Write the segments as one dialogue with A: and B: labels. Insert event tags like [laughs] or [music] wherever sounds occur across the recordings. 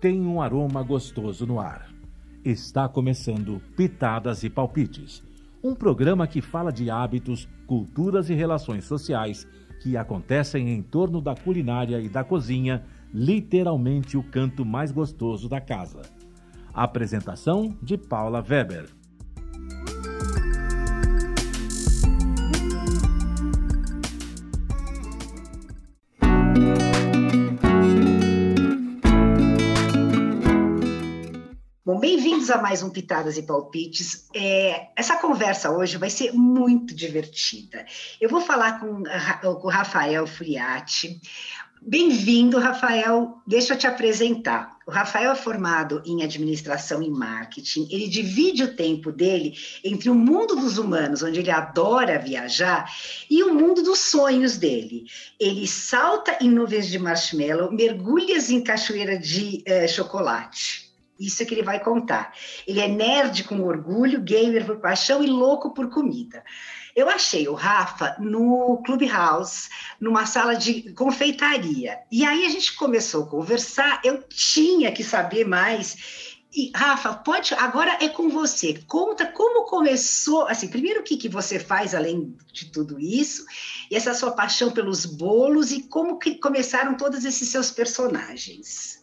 A: tem um aroma gostoso no ar. Está começando Pitadas e Palpites, um programa que fala de hábitos, culturas e relações sociais que acontecem em torno da culinária e da cozinha, literalmente o canto mais gostoso da casa. Apresentação de Paula Weber.
B: Bem-vindos a mais um Pitadas e Palpites. É, essa conversa hoje vai ser muito divertida. Eu vou falar com, o Rafael Furiati. Bem-vindo, Rafael. Deixa eu te apresentar. O Rafael é formado em administração e marketing. Ele divide o tempo dele entre o mundo dos humanos, onde ele adora viajar, e o mundo dos sonhos dele. Ele salta em nuvens de marshmallow, mergulha em cachoeira de eh, chocolate. Isso é que ele vai contar. Ele é nerd com orgulho, gamer por paixão e louco por comida. Eu achei o Rafa no Clubhouse, numa sala de confeitaria. E aí a gente começou a conversar, eu tinha que saber mais. E, Rafa, pode, agora é com você. Conta como começou, assim, primeiro o que, que você faz além de tudo isso, e essa sua paixão pelos bolos, e como que começaram todos esses seus personagens.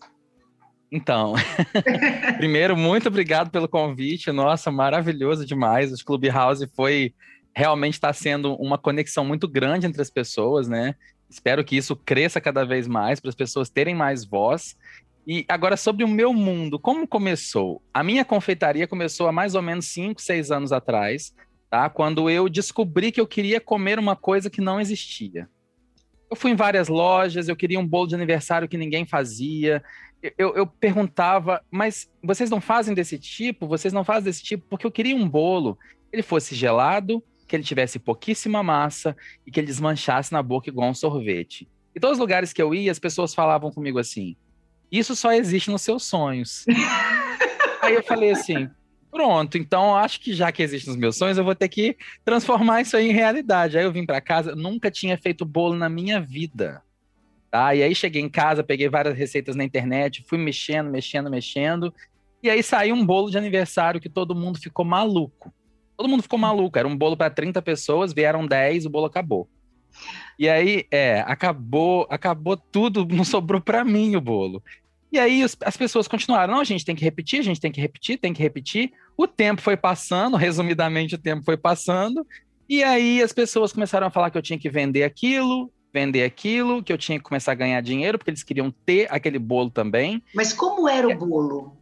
C: Então, [laughs] primeiro, muito obrigado pelo convite. Nossa, maravilhoso demais. O Clubhouse foi realmente está sendo uma conexão muito grande entre as pessoas, né? Espero que isso cresça cada vez mais para as pessoas terem mais voz. E agora sobre o meu mundo, como começou? A minha confeitaria começou há mais ou menos 5, 6 anos atrás, tá? Quando eu descobri que eu queria comer uma coisa que não existia. Eu fui em várias lojas, eu queria um bolo de aniversário que ninguém fazia, eu, eu, perguntava, mas vocês não fazem desse tipo? Vocês não fazem desse tipo? Porque eu queria um bolo, ele fosse gelado, que ele tivesse pouquíssima massa e que ele desmanchasse na boca igual um sorvete. E todos os lugares que eu ia, as pessoas falavam comigo assim: Isso só existe nos seus sonhos. [laughs] Aí eu falei assim: Pronto, então acho que já que existe nos meus sonhos, eu vou ter que transformar isso aí em realidade. Aí eu vim para casa, nunca tinha feito bolo na minha vida. Tá? E aí cheguei em casa, peguei várias receitas na internet, fui mexendo, mexendo, mexendo. E aí saiu um bolo de aniversário que todo mundo ficou maluco. Todo mundo ficou maluco. Era um bolo para 30 pessoas, vieram 10, o bolo acabou. E aí, é, acabou, acabou tudo, [laughs] não sobrou para mim o bolo. E aí os, as pessoas continuaram, não, a gente tem que repetir, a gente tem que repetir, tem que repetir. O tempo foi passando, [laughs] resumidamente o tempo foi passando, e aí as pessoas começaram a falar que eu tinha que vender aquilo, vender aquilo, que eu tinha que começar a ganhar dinheiro, porque eles queriam ter aquele bolo também.
B: Mas como era o bolo?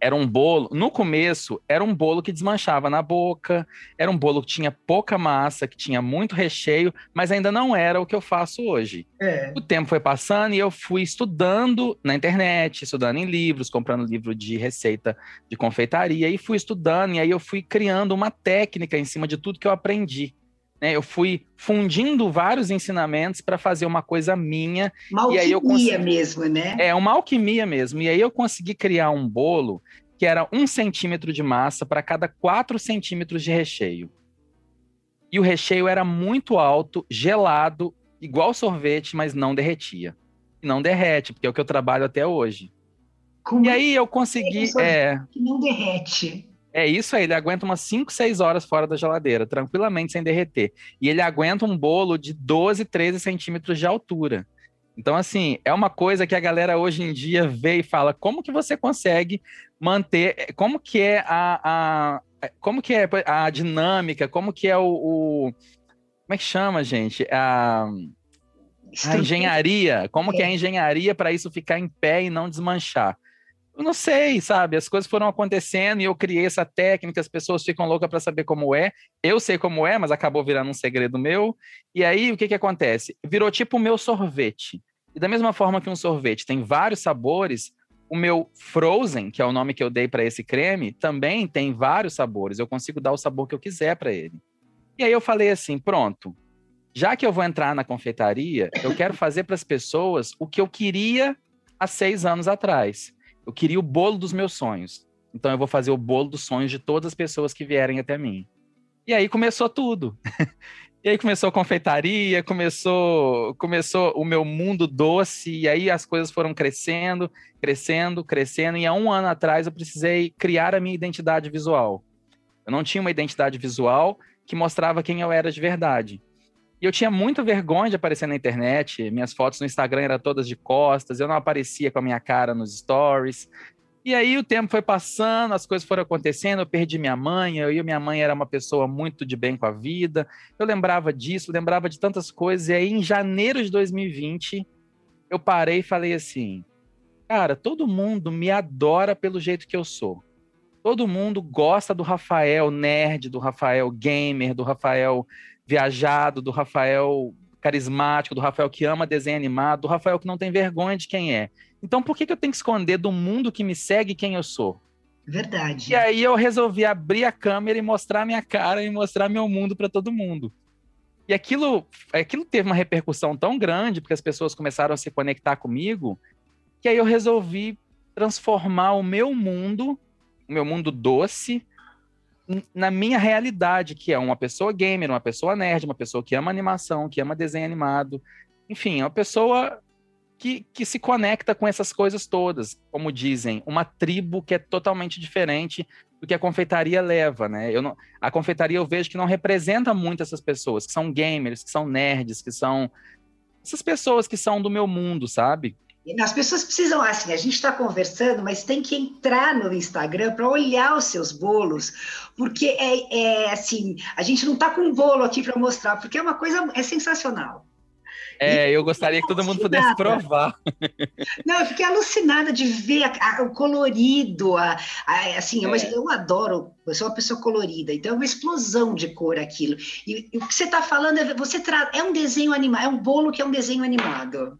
C: Era um bolo, no começo, era um bolo que desmanchava na boca, era um bolo que tinha pouca massa, que tinha muito recheio, mas ainda não era o que eu faço hoje. É. O tempo foi passando e eu fui estudando na internet, estudando em livros, comprando livro de receita de confeitaria, e fui estudando, e aí eu fui criando uma técnica em cima de tudo que eu aprendi. Né? Eu fui fundindo vários ensinamentos para fazer uma coisa minha.
B: Uma alquimia
C: e aí eu consegui...
B: mesmo, né?
C: É, uma alquimia mesmo. E aí eu consegui criar um bolo que era um centímetro de massa para cada quatro centímetros de recheio. E o recheio era muito alto, gelado, igual sorvete, mas não derretia. E não derrete, porque é o que eu trabalho até hoje.
B: Como
C: e aí eu consegui. É,
B: que não derrete.
C: É isso aí, ele aguenta umas 5, 6 horas fora da geladeira, tranquilamente, sem derreter. E ele aguenta um bolo de 12, 13 centímetros de altura. Então, assim, é uma coisa que a galera hoje em dia vê e fala: como que você consegue manter, como que é a, a como que é a dinâmica, como que é o, o como é que chama, gente? A, a engenharia, como que é a engenharia para isso ficar em pé e não desmanchar? Eu não sei, sabe? As coisas foram acontecendo e eu criei essa técnica, as pessoas ficam loucas para saber como é. Eu sei como é, mas acabou virando um segredo meu. E aí, o que que acontece? Virou tipo o meu sorvete. E da mesma forma que um sorvete tem vários sabores, o meu Frozen, que é o nome que eu dei para esse creme, também tem vários sabores. Eu consigo dar o sabor que eu quiser para ele. E aí eu falei assim, pronto. Já que eu vou entrar na confeitaria, eu quero fazer para as pessoas o que eu queria há seis anos atrás eu queria o bolo dos meus sonhos. Então eu vou fazer o bolo dos sonhos de todas as pessoas que vierem até mim. E aí começou tudo. [laughs] E aí começou a confeitaria, começou, começou o meu mundo doce, e aí as coisas foram crescendo, crescendo, crescendo. E há um ano atrás eu precisei criar a minha identidade visual. Eu não tinha uma identidade visual que mostrava quem eu era de verdade. E eu tinha muita vergonha de aparecer na internet. Minhas fotos no Instagram eram todas de costas, eu não aparecia com a minha cara nos stories. E aí o tempo foi passando, as coisas foram acontecendo, eu perdi minha mãe, eu e minha mãe era uma pessoa muito de bem com a vida. Eu lembrava disso, lembrava de tantas coisas. E aí em janeiro de 2020, eu parei e falei assim: "Cara, todo mundo me adora pelo jeito que eu sou. Todo mundo gosta do Rafael nerd, do Rafael gamer, do Rafael viajado, do Rafael carismático, do Rafael que ama desenho animado, do Rafael que não tem vergonha de quem é. Então, por que, que eu tenho que esconder do mundo que me segue quem eu sou?
B: Verdade.
C: E aí eu resolvi abrir a câmera e mostrar minha cara e mostrar meu mundo para todo mundo. E aquilo, aquilo teve uma repercussão tão grande, porque as pessoas começaram a se conectar comigo, que aí eu resolvi transformar o meu mundo, o meu mundo doce, na minha realidade, que é uma pessoa gamer, uma pessoa nerd, uma pessoa que ama animação, que ama desenho animado. Enfim, é uma pessoa que, que se conecta com essas coisas todas, como dizem, uma tribo que é totalmente diferente do que a confeitaria leva, né? Eu não, a confeitaria eu vejo que não representa muito essas pessoas, que são gamers, que são nerds, que são essas pessoas que são do meu mundo, sabe?
B: As pessoas precisam, assim, a gente está conversando, mas tem que entrar no Instagram para olhar os seus bolos, porque é, é assim, a gente não está com um bolo aqui para mostrar, porque é uma coisa, é sensacional.
C: É, eu gostaria que todo mundo pudesse provar.
B: Não, eu fiquei alucinada de ver a, a, o colorido, a, assim, é. mas eu adoro, eu sou uma pessoa colorida, então é uma explosão de cor aquilo. E, e o que você está falando é, você tra... é um desenho animado, é um bolo que é um desenho animado.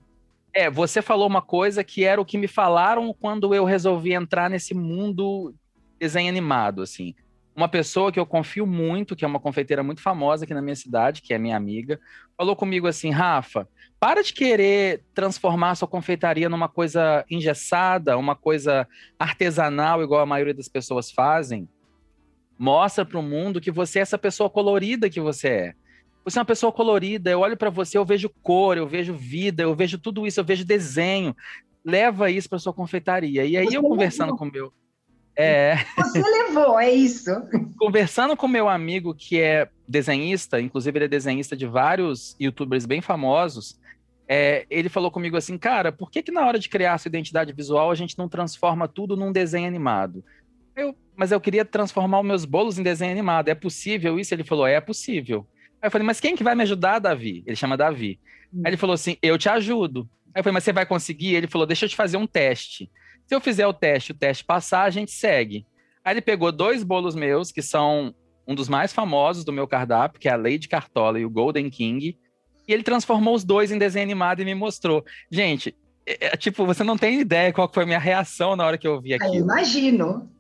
C: É, você falou uma coisa que era o que me falaram quando eu resolvi entrar nesse mundo desenho animado, assim uma pessoa que eu confio muito, que é uma confeiteira muito famosa aqui na minha cidade, que é minha amiga, falou comigo assim: Rafa, para de querer transformar sua confeitaria numa coisa engessada, uma coisa artesanal, igual a maioria das pessoas fazem. Mostra para o mundo que você é essa pessoa colorida que você é. Você é uma pessoa colorida, eu olho para você, eu vejo cor, eu vejo vida, eu vejo tudo isso, eu vejo desenho. Leva isso para sua confeitaria. E aí você eu conversando com o meu
B: é. Você levou, é isso. [laughs]
C: Conversando com meu amigo que é desenhista, inclusive ele é desenhista de vários youtubers bem famosos, é, ele falou comigo assim, cara, por que, que na hora de criar sua identidade visual a gente não transforma tudo num desenho animado? Eu, mas eu queria transformar os meus bolos em desenho animado. É possível isso? Ele falou, é possível. Aí eu falei, mas quem que vai me ajudar, Davi? Ele chama Davi. Hum. Aí ele falou assim, eu te ajudo. Aí eu falei, mas você vai conseguir? Ele falou, deixa eu te fazer um teste. Se eu fizer o teste, o teste passar, a gente segue. Aí ele pegou dois bolos meus, que são um dos mais famosos do meu cardápio, que é a Lady Cartola e o Golden King, e ele transformou os dois em desenho animado e me mostrou. Gente, é, é, tipo, você não tem ideia qual foi a minha reação na hora que eu vi aquilo. Eu
B: imagino.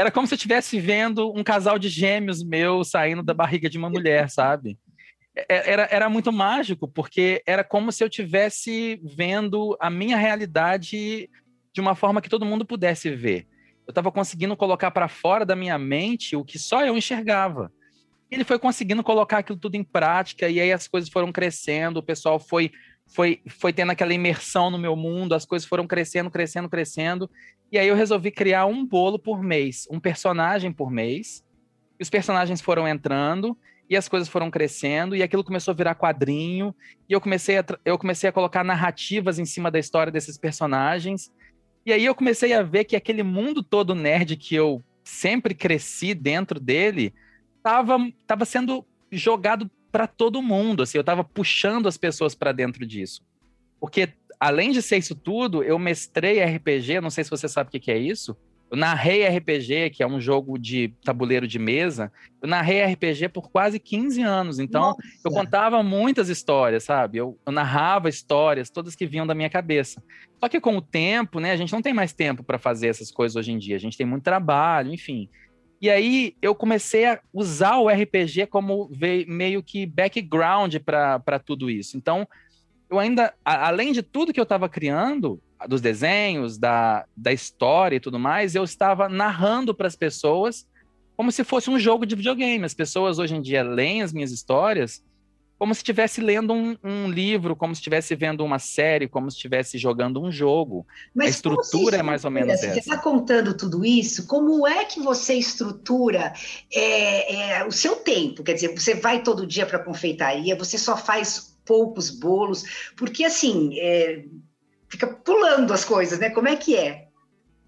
C: Era como se eu estivesse vendo um casal de gêmeos meu saindo da barriga de uma mulher, [laughs] sabe? É, é, era, era muito mágico, porque era como se eu estivesse vendo a minha realidade de uma forma que todo mundo pudesse ver. Eu estava conseguindo colocar para fora da minha mente o que só eu enxergava. Ele foi conseguindo colocar aquilo tudo em prática e aí as coisas foram crescendo, o pessoal foi foi foi tendo aquela imersão no meu mundo, as coisas foram crescendo, crescendo, crescendo. E aí eu resolvi criar um bolo por mês, um personagem por mês. E os personagens foram entrando e as coisas foram crescendo e aquilo começou a virar quadrinho e eu comecei a, eu comecei a colocar narrativas em cima da história desses personagens e aí eu comecei a ver que aquele mundo todo nerd que eu sempre cresci dentro dele estava tava sendo jogado para todo mundo, assim, eu estava puxando as pessoas para dentro disso. Porque além de ser isso tudo, eu mestrei RPG, não sei se você sabe o que é isso, eu narrei RPG, que é um jogo de tabuleiro de mesa. Eu narrei RPG por quase 15 anos. Então, Nossa. eu contava muitas histórias, sabe? Eu, eu, narrava histórias, todas que vinham da minha cabeça. Só que com o tempo, né? A gente não tem mais tempo para fazer essas coisas hoje em dia. A gente tem muito trabalho, enfim. E aí eu comecei a usar o RPG como meio que background para tudo isso. Então, eu ainda, além de tudo que eu estava criando, dos desenhos, da, da história e tudo mais, eu estava narrando para as pessoas como se fosse um jogo de videogame. As pessoas hoje em dia leem as minhas histórias como se estivesse lendo um, um, livro, como se estivesse vendo uma série, como se estivesse jogando um jogo. Mas a estrutura é mais ou menos
B: você
C: essa.
B: Você está contando tudo isso, como é que você estrutura é, é, o seu tempo? Quer dizer, você vai todo dia para a confeitaria, você só faz poucos bolos, porque assim, é, fica pulando as coisas, né? Como é que é?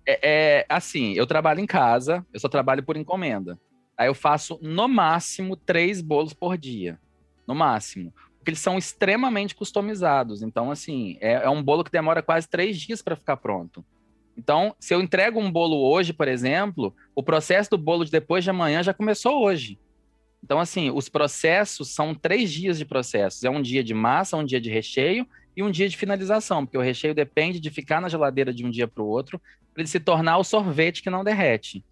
C: é? É assim, eu trabalho em casa, eu só trabalho por encomenda. Aí eu faço no máximo três bolos por dia no máximo. Porque eles são extremamente customizados. Então, assim, é, é um bolo que demora quase três dias para ficar pronto. Então, se eu entrego um bolo hoje, por exemplo, o processo do bolo de depois de amanhã já começou hoje. Então, assim, os processos são três dias de processos. É um dia de massa, um dia de recheio e um dia de finalização, porque o recheio depende de ficar na geladeira de um dia para o outro, para ele se tornar o sorvete que não derrete.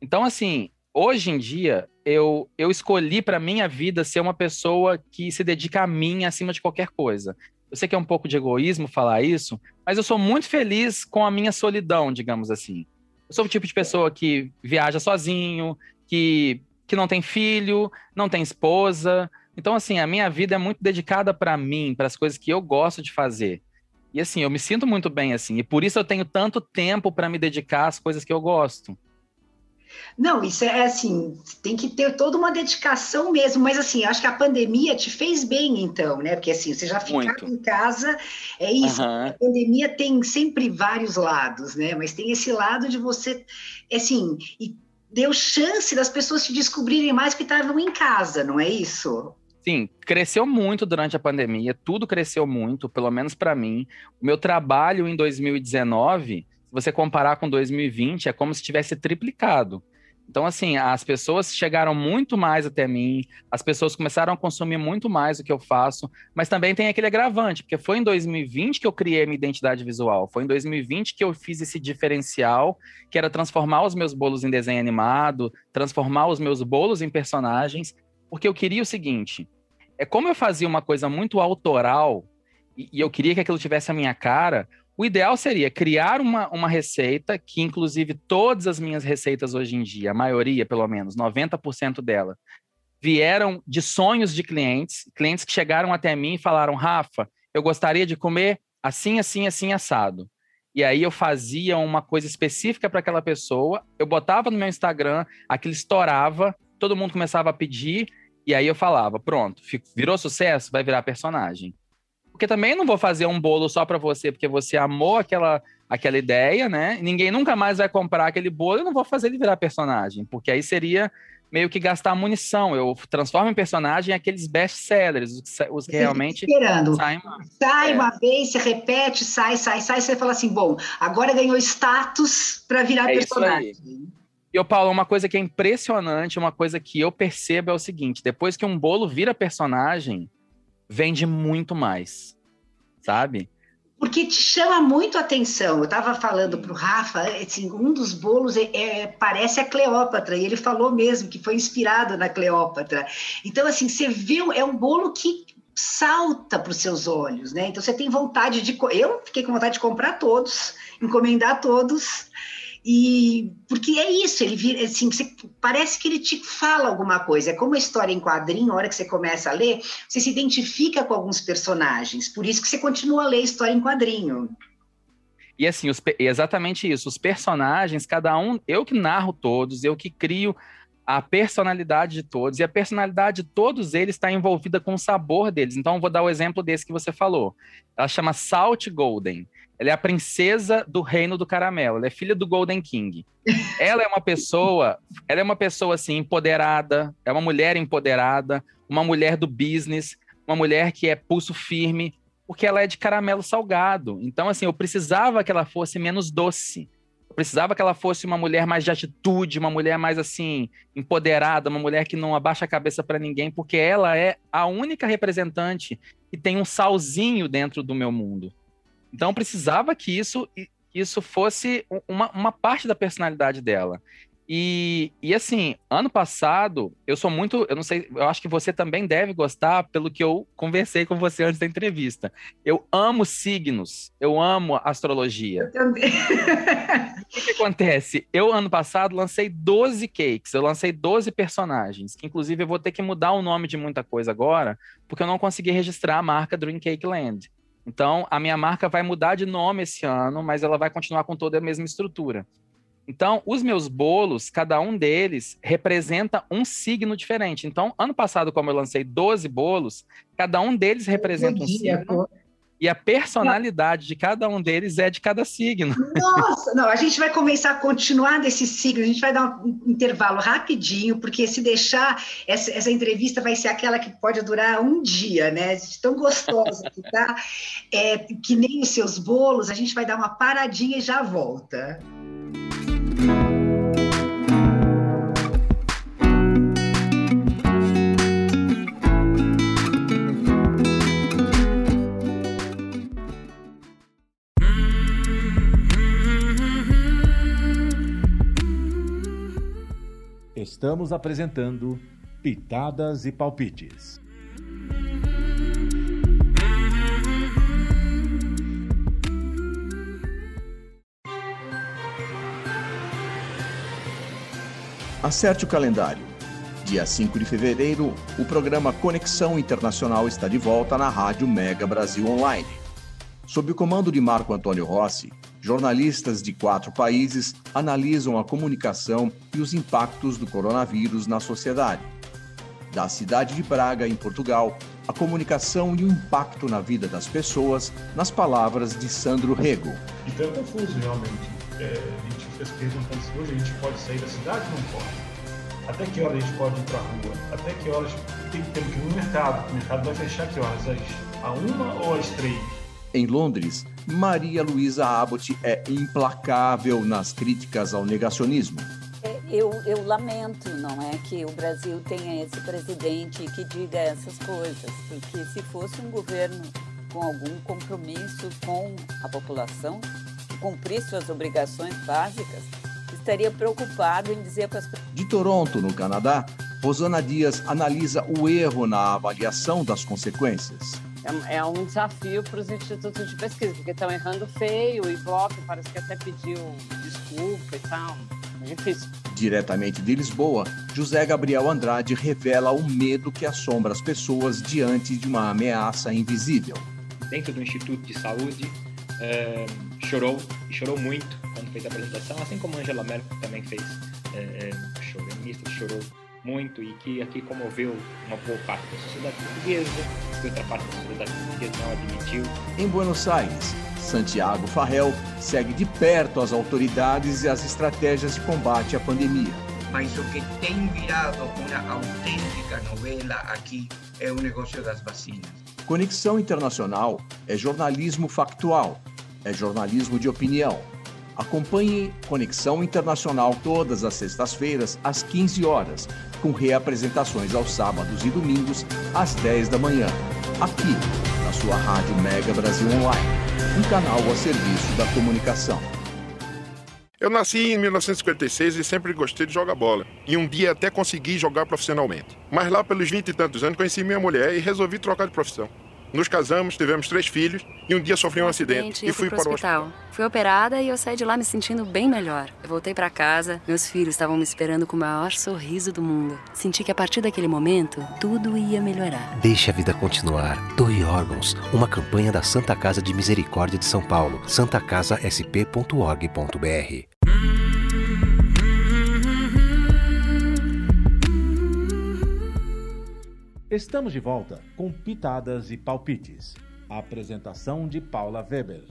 C: Então, assim, hoje em dia, eu, eu escolhi para minha vida ser uma pessoa que se dedica a mim acima de qualquer coisa. Eu sei que é um pouco de egoísmo falar isso, mas eu sou muito feliz com a minha solidão, digamos assim. Eu sou o tipo de pessoa que viaja sozinho, que, que não tem filho, não tem esposa. Então, assim, a minha vida é muito dedicada para mim, para as coisas que eu gosto de fazer. E assim, eu me sinto muito bem assim, e por isso eu tenho tanto tempo para me dedicar às coisas que eu gosto.
B: Não, isso é assim, tem que ter toda uma dedicação mesmo, mas assim, acho que a pandemia te fez bem, então, né? Porque assim, você já ficava em casa, é isso. Uhum. A pandemia tem sempre vários lados, né? Mas tem esse lado de você, assim, e deu chance das pessoas te descobrirem mais que estavam em casa, não é isso?
C: Sim, cresceu muito durante a pandemia, tudo cresceu muito, pelo menos para mim. O meu trabalho em 2019 você comparar com 2020, é como se tivesse triplicado. Então, assim, as pessoas chegaram muito mais até mim, as pessoas começaram a consumir muito mais o que eu faço, mas também tem aquele agravante, porque foi em 2020 que eu criei minha identidade visual, foi em 2020 que eu fiz esse diferencial, que era transformar os meus bolos em desenho animado, transformar os meus bolos em personagens, porque eu queria o seguinte: é como eu fazia uma coisa muito autoral, e, e eu queria que aquilo tivesse a minha cara, o ideal seria criar uma, uma receita, que inclusive todas as minhas receitas hoje em dia, a maioria pelo menos, 90% dela, vieram de sonhos de clientes, clientes que chegaram até mim e falaram: Rafa, eu gostaria de comer assim, assim, assim, assado. E aí eu fazia uma coisa específica para aquela pessoa, eu botava no meu Instagram, aquilo estourava, todo mundo começava a pedir, e aí eu falava: pronto, virou sucesso, vai virar personagem. Porque também não vou fazer um bolo só para você, porque você amou aquela, aquela ideia, né? Ninguém nunca mais vai comprar aquele bolo, eu não vou fazer ele virar personagem, porque aí seria meio que gastar munição. Eu transformo em personagem aqueles best-sellers, os, os que realmente
B: esperando. saem Sai é. uma vez, você repete, sai, sai, sai, você fala assim, bom, agora ganhou status para virar é personagem.
C: E, o Paulo, uma coisa que é impressionante, uma coisa que eu percebo é o seguinte, depois que um bolo vira personagem, vende muito mais, sabe?
B: Porque te chama muito a atenção. Eu estava falando para o Rafa, assim, um dos bolos é, é, parece a Cleópatra, e ele falou mesmo que foi inspirado na Cleópatra. Então, assim, você viu, é um bolo que salta para os seus olhos, né? Então você tem vontade de. Eu fiquei com vontade de comprar todos, encomendar todos e porque é isso, ele vira assim, você, parece que ele te fala alguma coisa. É como a história em quadrinho, a hora que você começa a ler, você se identifica com alguns personagens. Por isso que você continua a ler história em quadrinho.
C: E assim, os, exatamente isso. Os personagens, cada um, eu que narro todos, eu que crio a personalidade de todos, e a personalidade de todos eles está envolvida com o sabor deles. Então, vou dar o exemplo desse que você falou. Ela chama Salt Golden. Ela é a princesa do reino do caramelo. Ela é filha do Golden King. Ela é uma pessoa, ela é uma pessoa assim empoderada, é uma mulher empoderada, uma mulher do business, uma mulher que é pulso firme, porque ela é de caramelo salgado. Então assim, eu precisava que ela fosse menos doce. Eu precisava que ela fosse uma mulher mais de atitude, uma mulher mais assim empoderada, uma mulher que não abaixa a cabeça para ninguém, porque ela é a única representante que tem um salzinho dentro do meu mundo. Então precisava que isso, isso fosse uma, uma parte da personalidade dela. E, e assim, ano passado, eu sou muito, eu não sei, eu acho que você também deve gostar pelo que eu conversei com você antes da entrevista. Eu amo signos, eu amo astrologia. Eu também. [laughs] o que, que, acontece? Eu, ano passado, lancei 12 cakes, eu lancei 12 personagens, que inclusive eu vou ter que mudar o nome de muita coisa agora, porque eu não consegui registrar a marca Dream Cake Land. Então, a minha marca vai mudar de nome esse ano, mas ela vai continuar com toda a mesma estrutura. Então, os meus bolos, cada um deles representa um signo diferente. Então, ano passado, como eu lancei 12 bolos, cada um deles representa um signo. E a personalidade de cada um deles é de cada signo. [laughs]
B: Nossa, não, a gente vai começar a continuar desse signo, a gente vai dar um intervalo rapidinho, porque se deixar, essa, essa entrevista vai ser aquela que pode durar um dia, né? Tão gostosa que tá, é, que nem os seus bolos, a gente vai dar uma paradinha e já volta.
A: Estamos apresentando Pitadas e Palpites.
D: Acerte o calendário. Dia 5 de fevereiro, o programa Conexão Internacional está de volta na Rádio Mega Brasil Online. Sob o comando de Marco Antônio Rossi, jornalistas de quatro países analisam a comunicação e os impactos do coronavírus na sociedade. Da cidade de Braga, em Portugal, a comunicação e o impacto na vida das pessoas, nas palavras de Sandro Rego.
E: Então é confuso, realmente. É, a gente fez perguntando hoje a gente pode sair da cidade ou não pode. Até que hora a gente pode ir para a rua? Até que horas tem, tem que ir no mercado? O mercado vai fechar que horas? Às, a uma ou às três?
D: Em Londres, Maria Luísa Abbott é implacável nas críticas ao negacionismo.
F: É, eu, eu, lamento, não é, que o Brasil tenha esse presidente que diga essas coisas, porque se fosse um governo com algum compromisso com a população, que cumprisse suas obrigações básicas, estaria preocupado em dizer para as pessoas.
D: De Toronto, no Canadá, Rosana Dias analisa o erro na avaliação das consequências.
G: É, é um desafio para os institutos de pesquisa, porque estão errando feio, e Ibope parece que até pediu desculpa e tal. É difícil.
D: Diretamente de Lisboa, José Gabriel Andrade revela o medo que assombra as pessoas diante de uma ameaça invisível.
H: Dentro do Instituto de Saúde, é, chorou, e chorou muito quando fez a apresentação, assim como Angela Merkel também fez, é, é, chorou, a ministra chorou muito e que aqui comoveu uma boa parte da sociedade portuguesa, outra parte da portuguesa não admitiu.
D: Em Buenos Aires, Santiago Farrell segue de perto as autoridades e as estratégias de combate à pandemia.
I: Mas o que tem virado uma autêntica novela aqui é o negócio das vacinas.
D: Conexão Internacional é jornalismo factual, é jornalismo de opinião. Acompanhe Conexão Internacional todas as sextas-feiras, às 15 horas, com reapresentações aos sábados e domingos, às 10 da manhã, aqui na sua Rádio Mega Brasil Online, um canal a serviço da comunicação.
J: Eu nasci em 1956 e sempre gostei de jogar bola. E um dia até consegui jogar profissionalmente. Mas lá pelos 20 e tantos anos conheci minha mulher e resolvi trocar de profissão. Nos casamos, tivemos três filhos e um dia sofri um acidente e fui, para o hospital. hospital.
K: Fui operada e eu saí de lá me sentindo bem melhor. Eu voltei para casa, meus filhos estavam me esperando com o maior sorriso do mundo. Senti que a partir daquele momento, tudo ia melhorar.
L: Deixe a vida continuar. Doe órgãos. Uma campanha da Santa Casa de Misericórdia de São Paulo. santacasasp.org.br
A: Estamos de volta com Pitadas e Palpites. A apresentação de Paula Weber.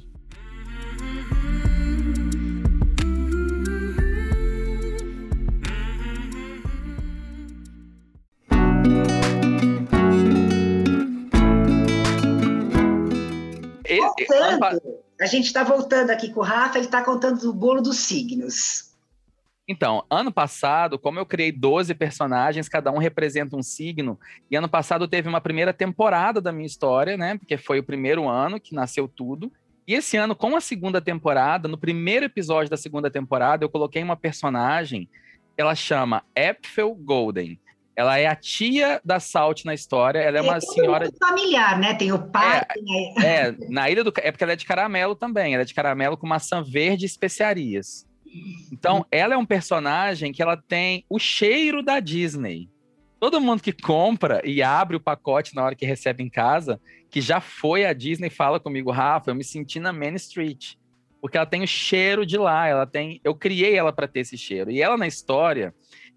B: Voltando, a gente está voltando aqui com o Rafa, ele está contando do bolo dos signos.
C: Então, ano passado, como eu criei 12 personagens, cada um representa um signo, e ano passado teve uma primeira temporada da minha história, né? Porque foi o primeiro ano que nasceu tudo. E esse ano, com a segunda temporada, no primeiro episódio da segunda temporada, eu coloquei uma personagem ela chama Epfel Golden. Ela é a tia da Salt na história. Ela é uma é senhora.
B: familiar, né? Tem o pai.
C: É, é, na ilha do. É porque ela é de caramelo também. Ela é de caramelo com maçã verde e especiarias. Então, ela é um personagem que ela tem o cheiro da Disney. Todo mundo que compra e abre o pacote na hora que recebe em casa, que já foi a Disney, fala comigo, Rafa, eu me senti na Main Street. Porque ela tem o cheiro de lá, ela tem. Eu criei ela para ter esse cheiro. E ela na história,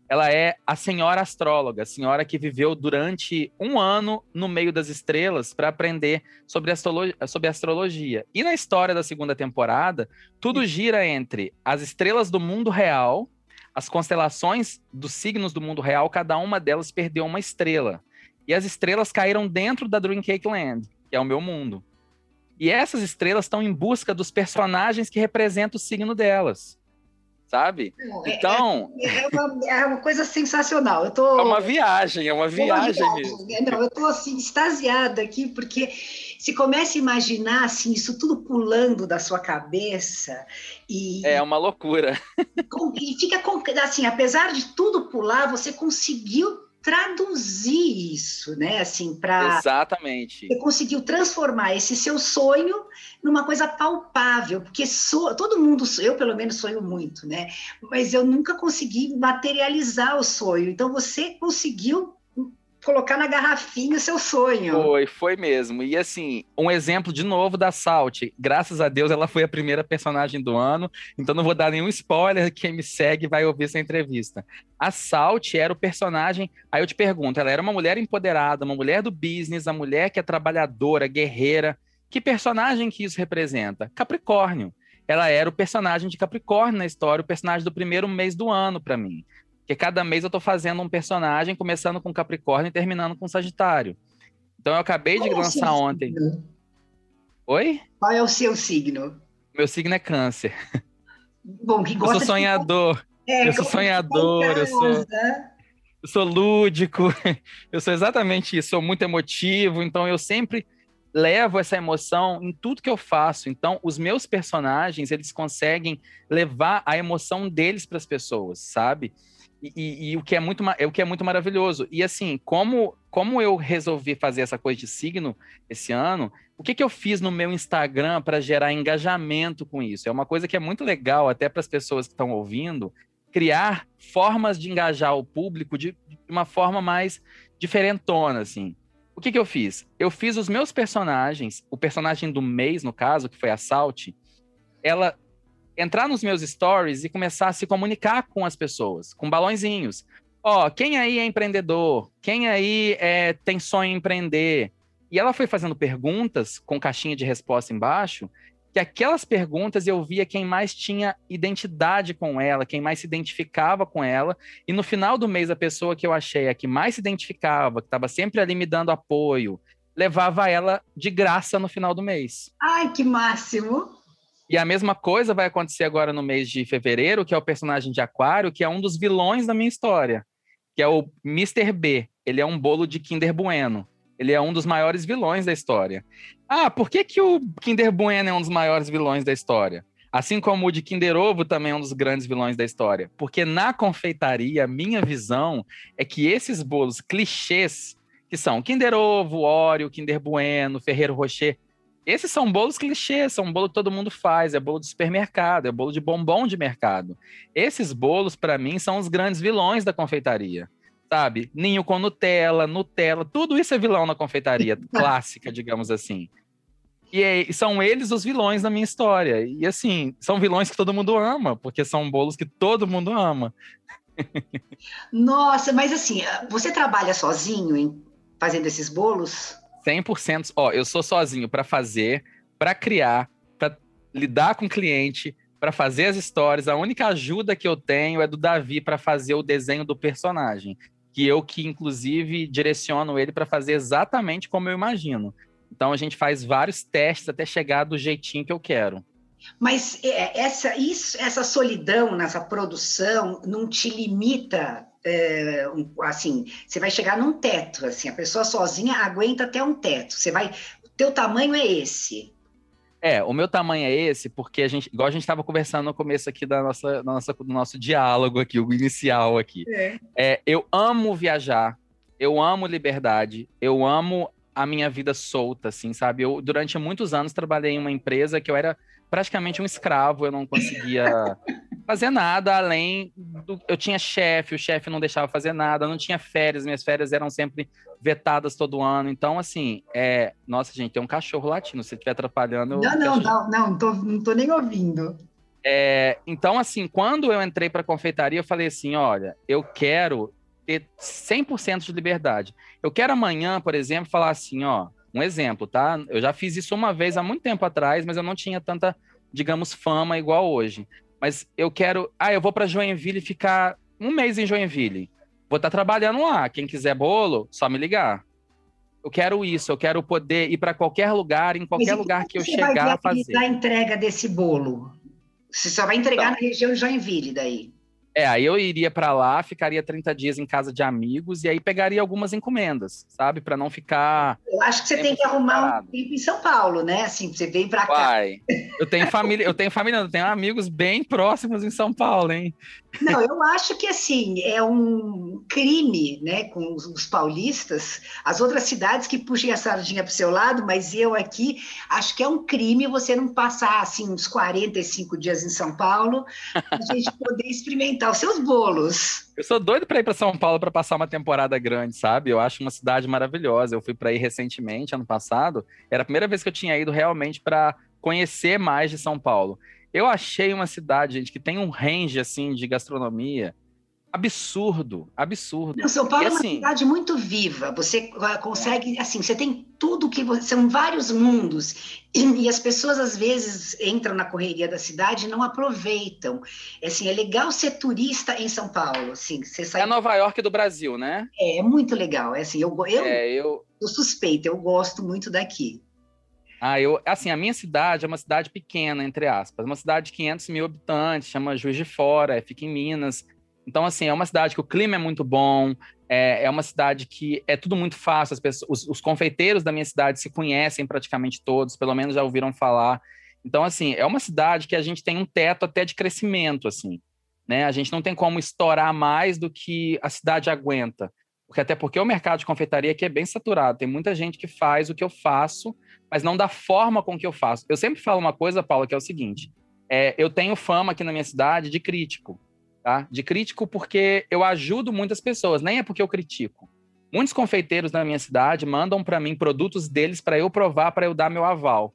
C: ela é a senhora astróloga, a senhora que viveu durante um ano no meio das estrelas para aprender sobre, astrologia, sobre astrologia. E na história da segunda temporada, tudo gira entre as estrelas do mundo real, as constelações dos signos do mundo real, cada uma delas perdeu uma estrela. E as estrelas caíram dentro da Dream Cake Land, que é o meu mundo. E essas estrelas estão em busca dos personagens que representam o signo delas sabe? Não, é, então.
B: É, é, uma, é, uma, coisa sensacional. Eu tô,
C: é uma viagem, é uma viagem. Uma viagem
B: né? Não, eu estou assim, extasiada aqui, porque se começa a imaginar assim, isso tudo pulando da sua cabeça. E,
C: é uma loucura.
B: E fica assim, apesar de tudo pular, você conseguiu traduzir isso, né? Assim, para
C: exatamente.
B: Você conseguiu transformar esse seu sonho numa coisa palpável, porque so, todo mundo, eu pelo menos sonho muito, né? Mas eu nunca consegui materializar o sonho. Então você conseguiu colocar na garrafinha o seu sonho.
C: Foi, foi mesmo. E assim, um exemplo de novo da Salt. Graças a Deus ela foi a primeira personagem do ano, então não vou dar nenhum spoiler, quem me segue vai ouvir essa entrevista. A Salt era o personagem, aí eu te pergunto, ela era uma mulher empoderada, uma mulher do business, a mulher que é trabalhadora, guerreira. Que personagem que isso representa? Capricórnio ela era o personagem de Capricórnio na história, o personagem do primeiro mês do ano para mim. Porque cada mês eu estou fazendo um personagem, começando com Capricórnio e terminando com Sagitário. Então eu acabei Qual de é lançar ontem. Signo? Oi?
B: Qual é o seu signo?
C: Meu signo é câncer.
B: Bom, que gosta
C: eu sou sonhador. De... É, eu sou sonhador, eu sou, eu sou lúdico, [laughs] eu sou exatamente isso, sou muito emotivo, então eu sempre levo essa emoção em tudo que eu faço. Então, os meus personagens, eles conseguem levar a emoção deles para as pessoas, sabe? E, e, o, que é muito, é o que é muito maravilhoso. E assim, como, como eu resolvi fazer essa coisa de signo esse ano, o que, que eu fiz no meu Instagram para gerar engajamento com isso? É uma coisa que é muito legal, até para as pessoas que estão ouvindo, criar formas de engajar o público de, de uma forma mais diferentona, assim. O que, que eu fiz? Eu fiz os meus personagens, o personagem do mês, no caso, que foi a ela entrar nos meus stories e começar a se comunicar com as pessoas, com balãozinhos. Ó, oh, quem aí é empreendedor? Quem aí é, tem sonho em empreender? E ela foi fazendo perguntas com caixinha de resposta embaixo, que aquelas perguntas eu via quem mais tinha identidade com ela, quem mais se identificava com ela, e no final do mês a pessoa que eu achei a que mais se identificava, que estava sempre ali me dando apoio, levava ela de graça no final do mês.
B: Ai, que máximo!
C: E a mesma coisa vai acontecer agora no mês de fevereiro, que é o personagem de Aquário, que é um dos vilões da minha história, que é o Mr. B. Ele é um bolo de Kinder Bueno. Ele é um dos maiores vilões da história. Ah, por que, que o Kinder Bueno é um dos maiores vilões da história? Assim como o de Kinder Ovo também é um dos grandes vilões da história. Porque na confeitaria, minha visão é que esses bolos clichês, que são Kinder Ovo, Oreo, Kinder Bueno, Ferreiro Rocher, esses são bolos clichês, são bolo que todo mundo faz, é bolo de supermercado, é bolo de bombom de mercado. Esses bolos, para mim, são os grandes vilões da confeitaria. Sabe? Ninho com Nutella, Nutella, tudo isso é vilão na confeitaria [laughs] clássica, digamos assim. E, é, são eles os vilões da minha história. E assim, são vilões que todo mundo ama, porque são bolos que todo mundo ama. [laughs]
B: Nossa, mas assim, você trabalha sozinho em fazendo esses bolos?
C: 100%. Ó, eu sou sozinho para fazer, para criar, para lidar com o cliente, para fazer as histórias. A única ajuda que eu tenho é do Davi para fazer o desenho do personagem, que eu que inclusive direciono ele para fazer exatamente como eu imagino. Então a gente faz vários testes até chegar do jeitinho que eu quero.
B: Mas é, essa, isso, essa solidão nessa produção não te limita é, assim, você vai chegar num teto, assim, a pessoa sozinha aguenta até um teto. Você vai, o teu tamanho é esse.
C: É, o meu tamanho é esse, porque a gente, igual a gente estava conversando no começo aqui da nossa, da nossa, do nosso diálogo aqui, o inicial aqui. É. É, eu amo viajar, eu amo liberdade, eu amo a minha vida solta, assim, sabe? Eu, durante muitos anos, trabalhei em uma empresa que eu era praticamente um escravo, eu não conseguia [laughs] fazer nada além do. Eu tinha chefe, o chefe não deixava fazer nada, não tinha férias, minhas férias eram sempre vetadas todo ano. Então, assim, é. Nossa, gente, tem um cachorro latindo. Se estiver atrapalhando.
B: Não, não, não, não, não, tô, não tô nem ouvindo.
C: É, então, assim, quando eu entrei para a confeitaria, eu falei assim: olha, eu quero ter 100% de liberdade. Eu quero amanhã, por exemplo, falar assim: ó, um exemplo, tá? Eu já fiz isso uma vez há muito tempo atrás, mas eu não tinha tanta, digamos, fama igual hoje. Mas eu quero. Ah, eu vou para Joinville ficar um mês em Joinville. Vou estar tá trabalhando lá. Quem quiser bolo, só me ligar. Eu quero isso, eu quero poder ir para qualquer lugar, em qualquer lugar que eu chegar a fazer.
B: a entrega desse bolo? Você só vai entregar então, na região de Joinville daí?
C: É, aí eu iria para lá, ficaria 30 dias em casa de amigos e aí pegaria algumas encomendas, sabe? Para não ficar.
B: Eu acho que você tem que arrumar separado. um tempo em São Paulo, né? Assim, você vem para cá.
C: Vai. Eu tenho família, eu tenho família, eu tenho amigos bem próximos em São Paulo, hein?
B: Não, eu acho que assim, é um crime, né, com os, os paulistas, as outras cidades que puxem a sardinha para o seu lado, mas eu aqui acho que é um crime você não passar assim uns 45 dias em São Paulo, a gente [laughs] poder experimentar experimentar os seus bolos.
C: Eu sou doido para ir para São Paulo para passar uma temporada grande, sabe? Eu acho uma cidade maravilhosa. Eu fui para ir recentemente, ano passado. Era a primeira vez que eu tinha ido realmente para conhecer mais de São Paulo. Eu achei uma cidade, gente, que tem um range assim de gastronomia absurdo, absurdo.
B: Não, São Paulo e, é uma assim, cidade muito viva. Você consegue, assim, você tem tudo que você, são vários mundos e, e, as pessoas às vezes entram na correria da cidade e não aproveitam. É, assim, é legal ser turista em São Paulo, assim, você sai...
C: É Nova York do Brasil, né?
B: É, é muito legal. É assim, eu eu, é, eu... eu suspeito, eu gosto muito daqui.
C: Ah, eu, assim, a minha cidade é uma cidade pequena, entre aspas, uma cidade de 500 mil habitantes, chama Juiz de Fora, fica em Minas. Então, assim, é uma cidade que o clima é muito bom, é, é uma cidade que é tudo muito fácil, as pessoas, os, os, confeiteiros da minha cidade se conhecem praticamente todos, pelo menos já ouviram falar. Então, assim, é uma cidade que a gente tem um teto até de crescimento, assim, né? A gente não tem como estourar mais do que a cidade aguenta. Porque até porque o mercado de confeitaria aqui é bem saturado. Tem muita gente que faz o que eu faço, mas não da forma com que eu faço. Eu sempre falo uma coisa, Paula, que é o seguinte: é, eu tenho fama aqui na minha cidade de crítico tá? De crítico porque eu ajudo muitas pessoas, nem é porque eu critico. Muitos confeiteiros na minha cidade mandam para mim produtos deles para eu provar, para eu dar meu aval.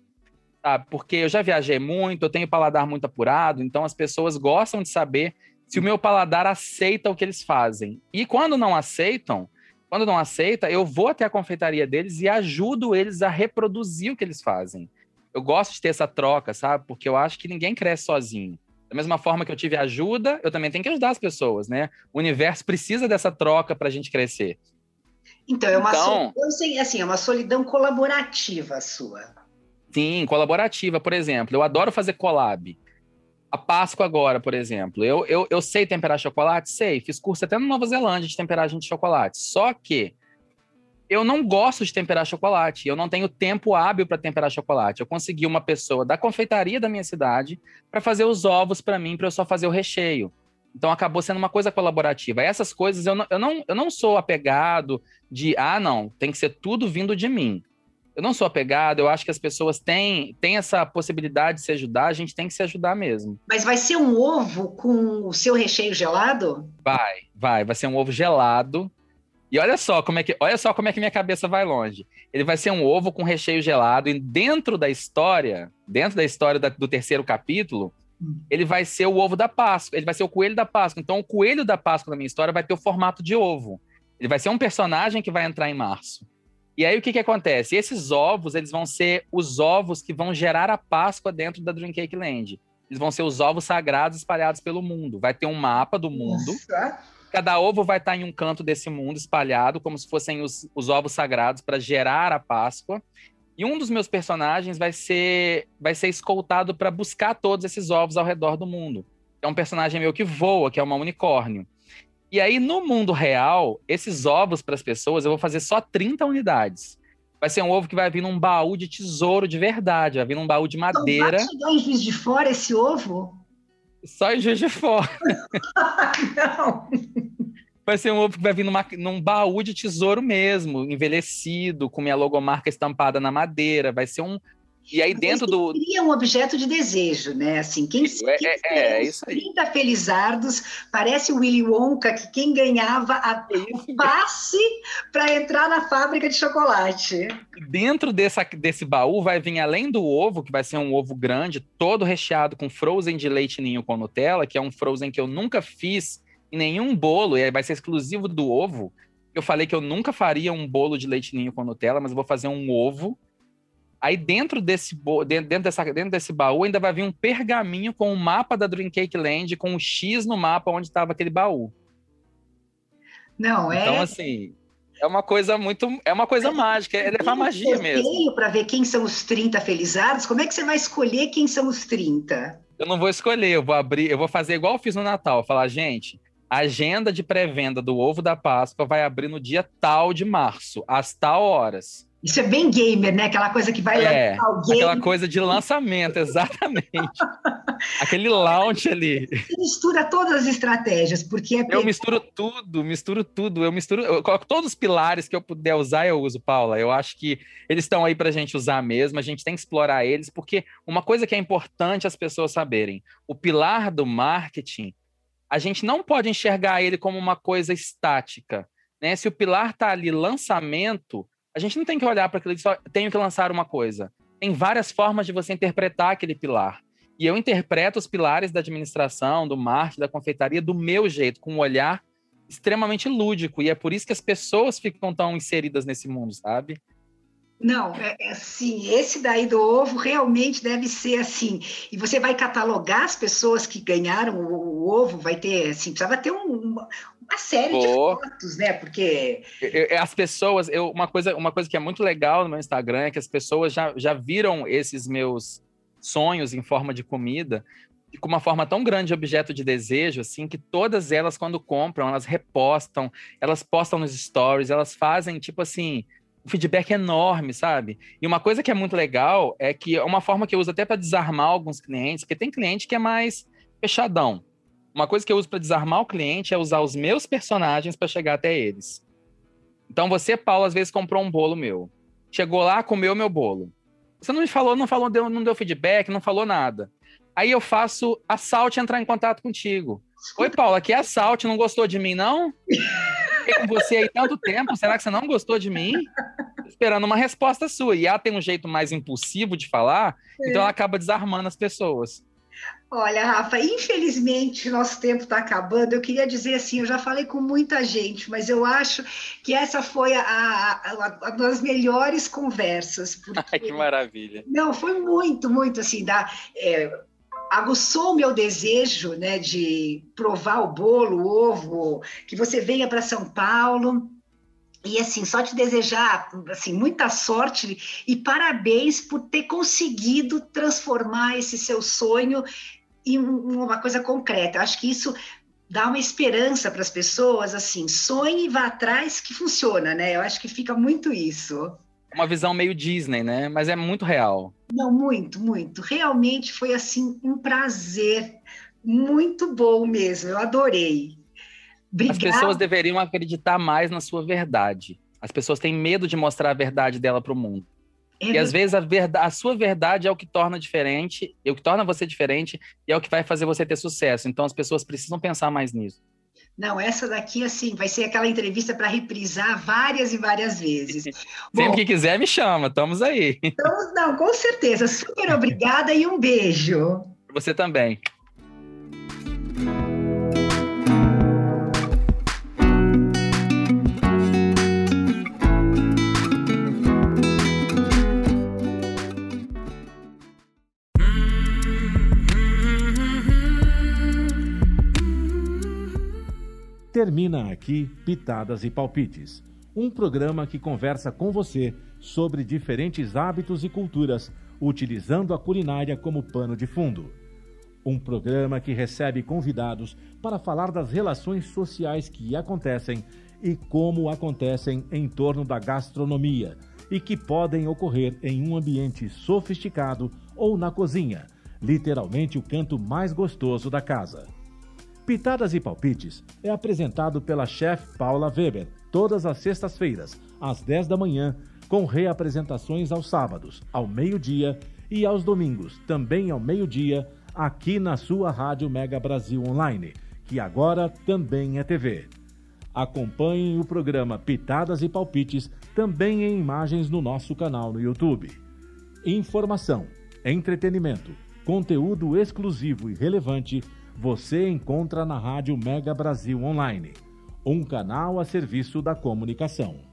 C: Tá? Porque eu já viajei muito, eu tenho paladar muito apurado, então as pessoas gostam de saber se o meu paladar aceita o que eles fazem. E quando não aceitam, quando não aceita, eu vou até a confeitaria deles e ajudo eles a reproduzir o que eles fazem. Eu gosto de ter essa troca, sabe? Porque eu acho que ninguém cresce sozinho. Da mesma forma que eu tive ajuda, eu também tenho que ajudar as pessoas, né? O universo precisa dessa troca para a gente crescer.
B: Então, é uma então, solidão, assim, é uma solidão colaborativa sua.
C: Sim, colaborativa, por exemplo. Eu adoro fazer collab. A Páscoa agora, por exemplo. Eu, eu, eu sei temperar chocolate? Sei. Fiz curso até na Nova Zelândia de temperagem de chocolate. Só que eu não gosto de temperar chocolate, eu não tenho tempo hábil para temperar chocolate. Eu consegui uma pessoa da confeitaria da minha cidade para fazer os ovos para mim, para eu só fazer o recheio. Então acabou sendo uma coisa colaborativa. Essas coisas eu não, eu, não, eu não sou apegado de, ah, não, tem que ser tudo vindo de mim. Eu não sou apegado, eu acho que as pessoas têm, têm essa possibilidade de se ajudar, a gente tem que se ajudar mesmo.
B: Mas vai ser um ovo com o seu recheio gelado?
C: Vai, vai, vai ser um ovo gelado e olha só como é que, olha só como é que minha cabeça vai longe. Ele vai ser um ovo com recheio gelado e dentro da história, dentro da história da, do terceiro capítulo, hum. ele vai ser o ovo da Páscoa, ele vai ser o coelho da Páscoa. Então o coelho da Páscoa na minha história vai ter o formato de ovo. Ele vai ser um personagem que vai entrar em março. E aí o que que acontece? Esses ovos, eles vão ser os ovos que vão gerar a Páscoa dentro da Dream Cake Land. Eles vão ser os ovos sagrados espalhados pelo mundo. Vai ter um mapa do mundo. Nossa Cada ovo vai estar em um canto desse mundo, espalhado, como se fossem os, os ovos sagrados para gerar a Páscoa. E um dos meus personagens vai ser, vai ser escoltado para buscar todos esses ovos ao redor do mundo. É um personagem meu que voa, que é uma unicórnio. E aí, no mundo real, esses ovos para as pessoas, eu vou fazer só 30 unidades. vai ser um ovo que vai vir num baú de tesouro de verdade, vai vir num baú de madeira. Então, vai
B: chegar em Juiz de Fora esse ovo?
C: Só em Juiz de Fora. [laughs] Não! Vai ser um ovo que vai vir numa, num baú de tesouro mesmo, envelhecido, com minha logomarca estampada na madeira. Vai ser um, e aí dentro do.
B: Cria um objeto de desejo, né? Assim, quem,
C: é, quem é, é, isso aí.
B: 30 felizardos, parece o Willy Wonka, que quem ganhava a é passe para entrar na fábrica de chocolate.
C: Dentro dessa, desse baú vai vir, além do ovo, que vai ser um ovo grande, todo recheado com frozen de leite ninho com Nutella, que é um frozen que eu nunca fiz em nenhum bolo, e vai ser exclusivo do ovo. Eu falei que eu nunca faria um bolo de leite ninho com Nutella, mas eu vou fazer um ovo Aí dentro desse, dentro, dessa, dentro desse baú ainda vai vir um pergaminho com o mapa da Dream Cake Land, com um X no mapa onde estava aquele baú.
B: Não,
C: é. Então, assim, é uma coisa muito. É uma coisa é, mágica, é levar magia mesmo.
B: Para ver quem são os 30 felizados, como é que você vai escolher quem são os 30?
C: Eu não vou escolher, eu vou abrir, eu vou fazer igual eu fiz no Natal, falar, gente, a agenda de pré-venda do ovo da Páscoa vai abrir no dia tal de março, às tal horas.
B: Isso é bem gamer, né? Aquela coisa que vai
C: é, alguém. Aquela coisa de lançamento, exatamente. [laughs] Aquele launch ali.
B: Você mistura todas as estratégias, porque é.
C: Eu misturo tudo, misturo tudo. Eu misturo. Eu coloco todos os pilares que eu puder usar, eu uso, Paula. Eu acho que eles estão aí para a gente usar mesmo, a gente tem que explorar eles, porque uma coisa que é importante as pessoas saberem: o pilar do marketing, a gente não pode enxergar ele como uma coisa estática. Né? Se o pilar está ali, lançamento a gente não tem que olhar para aquilo e só tenho que lançar uma coisa. Tem várias formas de você interpretar aquele pilar. E eu interpreto os pilares da administração, do marketing, da confeitaria do meu jeito, com um olhar extremamente lúdico. E é por isso que as pessoas ficam tão inseridas nesse mundo, sabe?
B: Não, é, é assim, esse daí do ovo realmente deve ser assim. E você vai catalogar as pessoas que ganharam o, o ovo, vai ter, assim, precisava ter um, uma série de fotos, né? Porque
C: as pessoas, eu, uma coisa, uma coisa que é muito legal no meu Instagram é que as pessoas já, já viram esses meus sonhos em forma de comida com uma forma tão grande de objeto de desejo, assim, que todas elas, quando compram, elas repostam, elas postam nos stories, elas fazem, tipo assim, feedback enorme, sabe? E uma coisa que é muito legal é que é uma forma que eu uso até para desarmar alguns clientes, porque tem cliente que é mais fechadão. Uma coisa que eu uso para desarmar o cliente é usar os meus personagens para chegar até eles. Então você, Paulo, às vezes comprou um bolo meu. Chegou lá, comeu meu bolo. Você não me falou, não falou, não deu feedback, não falou nada. Aí eu faço a Salt entrar em contato contigo. Oi, Paulo, aqui é a Salt, não gostou de mim, não? [laughs] Fiquei com você aí tanto tempo, será que você não gostou de mim? Esperando uma resposta sua. E ela tem um jeito mais impulsivo de falar, é. então ela acaba desarmando as pessoas.
B: Olha, Rafa, infelizmente nosso tempo está acabando. Eu queria dizer assim, eu já falei com muita gente, mas eu acho que essa foi a, a, a das melhores conversas.
C: Porque... [laughs] Ai, que maravilha!
B: Não, foi muito, muito assim, da, é, aguçou o meu desejo, né, de provar o bolo, o ovo, que você venha para São Paulo. E assim, só te desejar assim muita sorte e parabéns por ter conseguido transformar esse seu sonho em uma coisa concreta. Acho que isso dá uma esperança para as pessoas, assim, sonhe e vá atrás que funciona, né? Eu acho que fica muito isso.
C: Uma visão meio Disney, né? Mas é muito real.
B: Não, muito, muito. Realmente foi assim um prazer muito bom mesmo. Eu adorei.
C: As pessoas deveriam acreditar mais na sua verdade. As pessoas têm medo de mostrar a verdade dela para o mundo. É e às vezes a, verdade, a sua verdade é o que torna diferente, é o que torna você diferente e é o que vai fazer você ter sucesso. Então as pessoas precisam pensar mais nisso.
B: Não, essa daqui, assim, vai ser aquela entrevista para reprisar várias e várias vezes. [laughs]
C: Sempre Bom, que quiser, me chama, estamos aí.
B: Estamos, não, com certeza. Super obrigada e um beijo.
C: Você também.
A: Termina aqui Pitadas e Palpites, um programa que conversa com você sobre diferentes hábitos e culturas, utilizando a culinária como pano de fundo. Um programa que recebe convidados para falar das relações sociais que acontecem e como acontecem em torno da gastronomia, e que podem ocorrer em um ambiente sofisticado ou na cozinha, literalmente o canto mais gostoso da casa. Pitadas e Palpites é apresentado pela chefe Paula Weber todas as sextas-feiras, às 10 da manhã, com reapresentações aos sábados, ao meio-dia e aos domingos, também ao meio-dia, aqui na sua Rádio Mega Brasil Online, que agora também é TV. Acompanhem o programa Pitadas e Palpites também em imagens no nosso canal no YouTube. Informação, entretenimento, conteúdo exclusivo e relevante você encontra na Rádio Mega Brasil Online, um canal a serviço da comunicação.